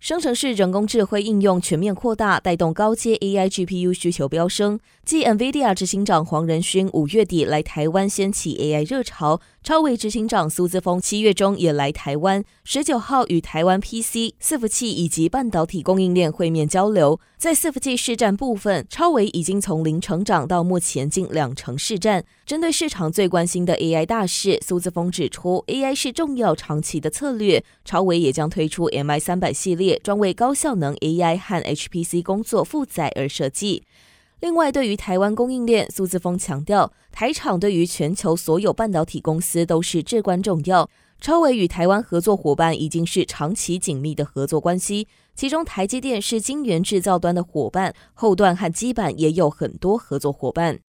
生成式人工智慧应用全面扩大，带动高阶 AI GPU 需求飙升。继 NVIDIA 执行长黄仁勋五月底来台湾掀起 AI 热潮，超微执行长苏姿峰七月中也来台湾，十九号与台湾 PC、伺服器以及半导体供应链会面交流。在伺服器市占部分，超维已经从零成长到目前近两成市占。针对市场最关心的 AI 大事，苏姿丰指出，AI 是重要长期的策略，超维也将推出 MI 三百系列。专为高效能 AI 和 HPC 工作负载而设计。另外，对于台湾供应链，苏姿丰强调，台厂对于全球所有半导体公司都是至关重要。超维与台湾合作伙伴已经是长期紧密的合作关系，其中台积电是晶圆制造端的伙伴，后段和基板也有很多合作伙伴。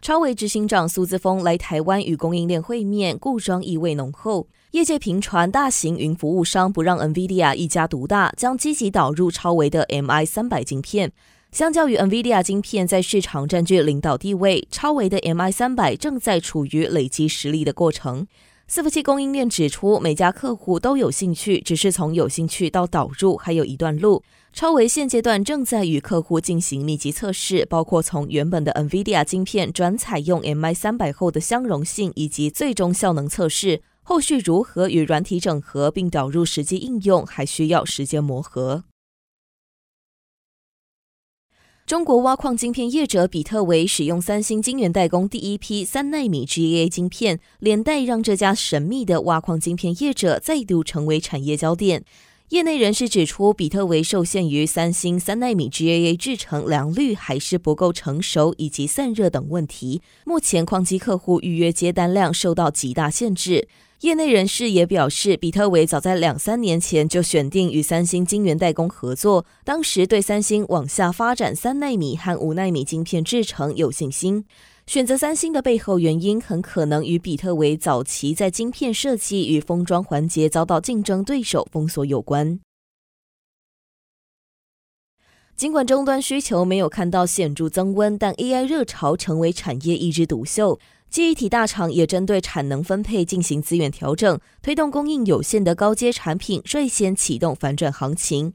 超微执行长苏姿丰来台湾与供应链会面，故装意味浓厚。业界频传，大型云服务商不让 NVIDIA 一家独大，将积极导入超微的 MI 三百晶片。相较于 NVIDIA 晶片在市场占据领导地位，超微的 MI 三百正在处于累积实力的过程。伺服器供应链指出，每家客户都有兴趣，只是从有兴趣到导入还有一段路。超微现阶段正在与客户进行密集测试，包括从原本的 NVIDIA 晶片转采用 MI 三百后的相容性以及最终效能测试。后续如何与软体整合并导入实际应用，还需要时间磨合。中国挖矿晶片业者比特维使用三星晶圆代工第一批三纳米 GAA 晶片，连带让这家神秘的挖矿晶片业者再度成为产业焦点。业内人士指出，比特维受限于三星三纳米 GAA 制程良率还是不够成熟，以及散热等问题，目前矿机客户预约接单量受到极大限制。业内人士也表示，比特维早在两三年前就选定与三星晶圆代工合作，当时对三星往下发展三奈米和五奈米晶片制程有信心。选择三星的背后原因，很可能与比特维早期在晶片设计与封装环节遭到竞争对手封锁有关。尽管终端需求没有看到显著增温，但 AI 热潮成为产业一枝独秀。记忆体大厂也针对产能分配进行资源调整，推动供应有限的高阶产品率先启动反转行情。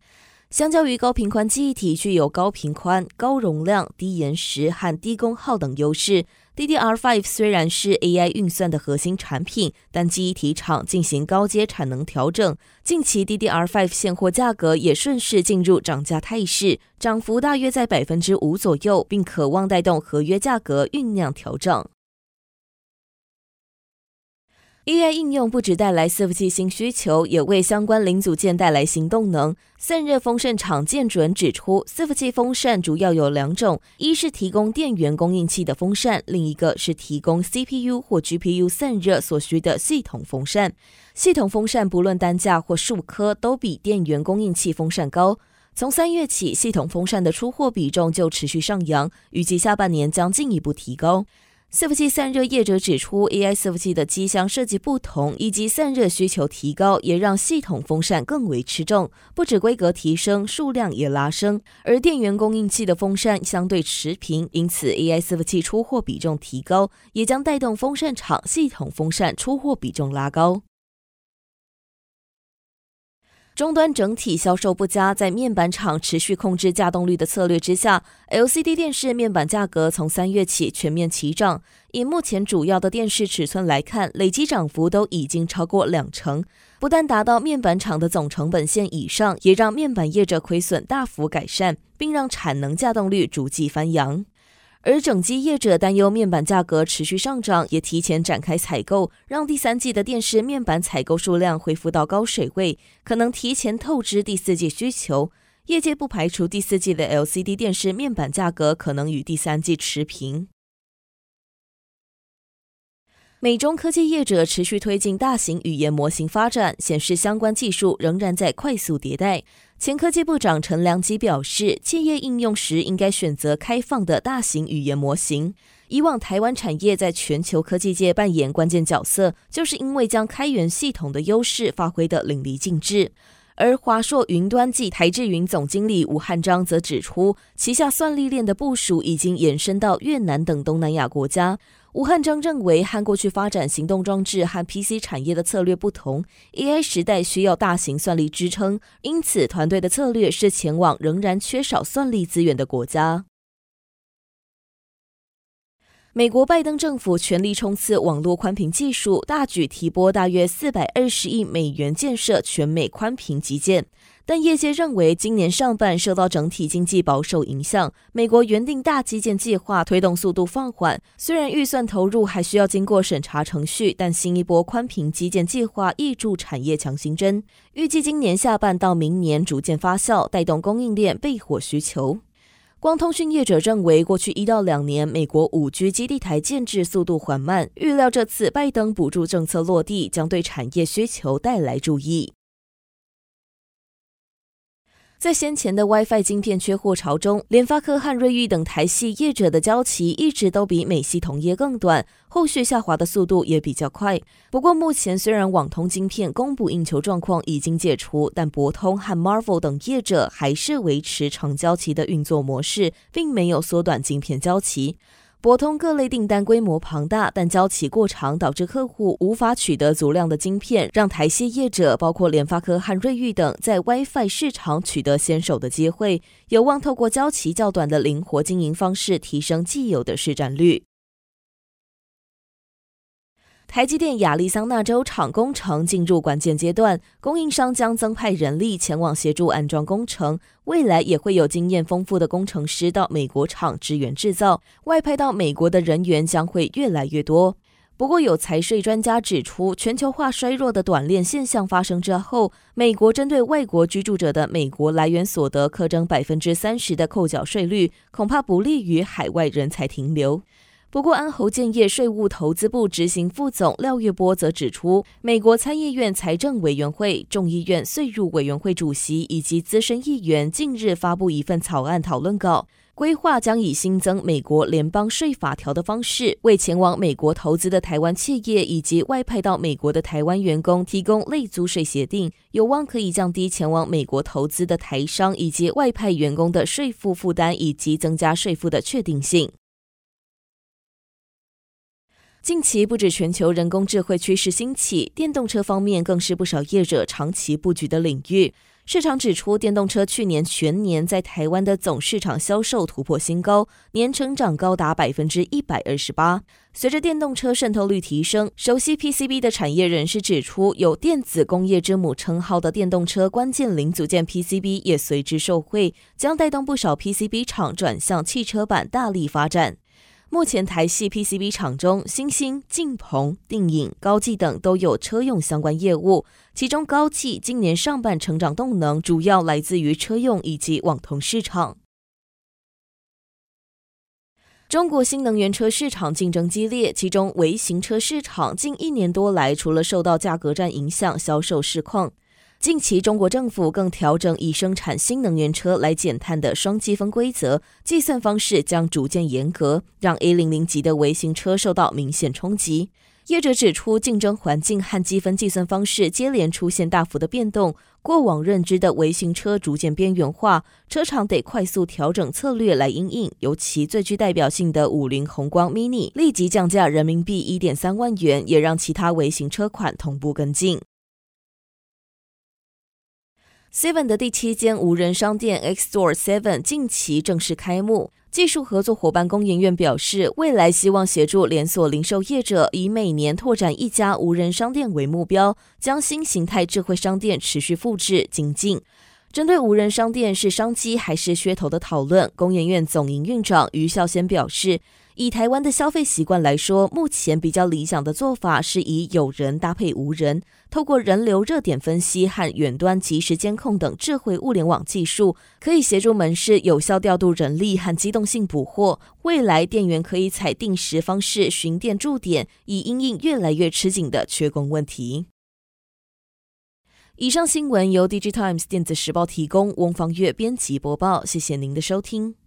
相较于高频宽记忆体，具有高频宽、高容量、低延时和低功耗等优势。DDR5 虽然是 AI 运算的核心产品，但记忆体厂进行高阶产能调整，近期 DDR5 现货价格也顺势进入涨价态势，涨幅大约在百分之五左右，并可望带动合约价格酝酿调整。AI 应用不只带来伺服器新需求，也为相关零组件带来新动能。散热风扇厂建准指出，伺服器风扇主要有两种：一是提供电源供应器的风扇，另一个是提供 CPU 或 GPU 散热所需的系统风扇。系统风扇不论单价或数颗，都比电源供应器风扇高。从三月起，系统风扇的出货比重就持续上扬，预计下半年将进一步提高。伺服器散热业者指出，AI 伺服器的机箱设计不同，以及散热需求提高，也让系统风扇更为吃重。不止规格提升，数量也拉升。而电源供应器的风扇相对持平，因此 AI 伺服器出货比重提高，也将带动风扇厂系统风扇出货比重拉高。终端整体销售不佳，在面板厂持续控制稼动率的策略之下，LCD 电视面板价格从三月起全面齐涨。以目前主要的电视尺寸来看，累计涨幅都已经超过两成，不但达到面板厂的总成本线以上，也让面板业者亏损大幅改善，并让产能稼动率逐季翻扬。而整机业者担忧面板价格持续上涨，也提前展开采购，让第三季的电视面板采购数量恢复到高水位，可能提前透支第四季需求。业界不排除第四季的 LCD 电视面板价格可能与第三季持平。美中科技业者持续推进大型语言模型发展，显示相关技术仍然在快速迭代。前科技部长陈良基表示，企业应用时应该选择开放的大型语言模型。以往台湾产业在全球科技界扮演关键角色，就是因为将开源系统的优势发挥得淋漓尽致。而华硕云端暨台智云总经理吴汉章则指出，旗下算力链的部署已经延伸到越南等东南亚国家。吴汉章认为，和过去发展行动装置和 PC 产业的策略不同，AI 时代需要大型算力支撑，因此团队的策略是前往仍然缺少算力资源的国家。美国拜登政府全力冲刺网络宽频技术，大举提拨大约四百二十亿美元建设全美宽频基建。但业界认为，今年上半受到整体经济保守影响，美国原定大基建计划推动速度放缓。虽然预算投入还需要经过审查程序，但新一波宽频基建计划挹注产业强心针，预计今年下半到明年逐渐发酵，带动供应链备货需求。光通讯业者认为，过去一到两年，美国五 G 基地台建制速度缓慢，预料这次拜登补助政策落地，将对产业需求带来注意。在先前的 WiFi 晶片缺货潮中，联发科和瑞昱等台系业者的交期一直都比美系同业更短，后续下滑的速度也比较快。不过，目前虽然网通晶片供不应求状况已经解除，但博通和 Marvel 等业者还是维持长交期的运作模式，并没有缩短晶片交期。博通各类订单规模庞大，但交期过长，导致客户无法取得足量的晶片，让台系业者包括联发科和瑞昱等在 WiFi 市场取得先手的机会，有望透过交期较短的灵活经营方式，提升既有的市占率。台积电亚利桑那州厂工程进入关键阶段，供应商将增派人力前往协助安装工程。未来也会有经验丰富的工程师到美国厂支援制造，外派到美国的人员将会越来越多。不过，有财税专家指出，全球化衰弱的短链现象发生之后，美国针对外国居住者的美国来源所得课征百分之三十的扣缴税率，恐怕不利于海外人才停留。不过，安侯建业税务投资部执行副总廖月波则指出，美国参议院财政委员会、众议院税务委员会主席以及资深议员近日发布一份草案讨论稿，规划将以新增美国联邦税法条的方式，为前往美国投资的台湾企业以及外派到美国的台湾员工提供类租税协定，有望可以降低前往美国投资的台商以及外派员工的税负负担，以及增加税负的确定性。近期不止全球人工智慧趋势兴起，电动车方面更是不少业者长期布局的领域。市场指出，电动车去年全年在台湾的总市场销售突破新高，年成长高达百分之一百二十八。随着电动车渗透率提升，熟悉 PCB 的产业人士指出，有电子工业之母称号的电动车关键零组件 PCB 也随之受惠，将带动不少 PCB 厂转向汽车板大力发展。目前台系 PCB 厂中，新兴、晋鹏、定颖、高技等都有车用相关业务。其中高技今年上半成长动能主要来自于车用以及网通市场。中国新能源车市场竞争激烈，其中微型车市场近一年多来，除了受到价格战影响，销售市况。近期，中国政府更调整以生产新能源车来减碳的双积分规则，计算方式将逐渐严格，让 A 零零级的微型车受到明显冲击。业者指出，竞争环境和积分计算方式接连出现大幅的变动，过往认知的微型车逐渐边缘化，车厂得快速调整策略来因应。尤其最具代表性的五菱宏光 mini 立即降价人民币一点三万元，也让其他微型车款同步跟进。Seven 的第七间无人商店 X Store Seven 近期正式开幕。技术合作伙伴工研院表示，未来希望协助连锁零售业者以每年拓展一家无人商店为目标，将新形态智慧商店持续复制精进。针对无人商店是商机还是噱头的讨论，工研院总营运长余孝先表示。以台湾的消费习惯来说，目前比较理想的做法是以有人搭配无人，透过人流热点分析和远端即时监控等智慧物联网技术，可以协助门市有效调度人力和机动性补货。未来店员可以采定时方式巡店驻点，以因应越来越吃紧的缺工问题。以上新闻由 DigiTimes 电子时报提供，翁方月编辑播报。谢谢您的收听。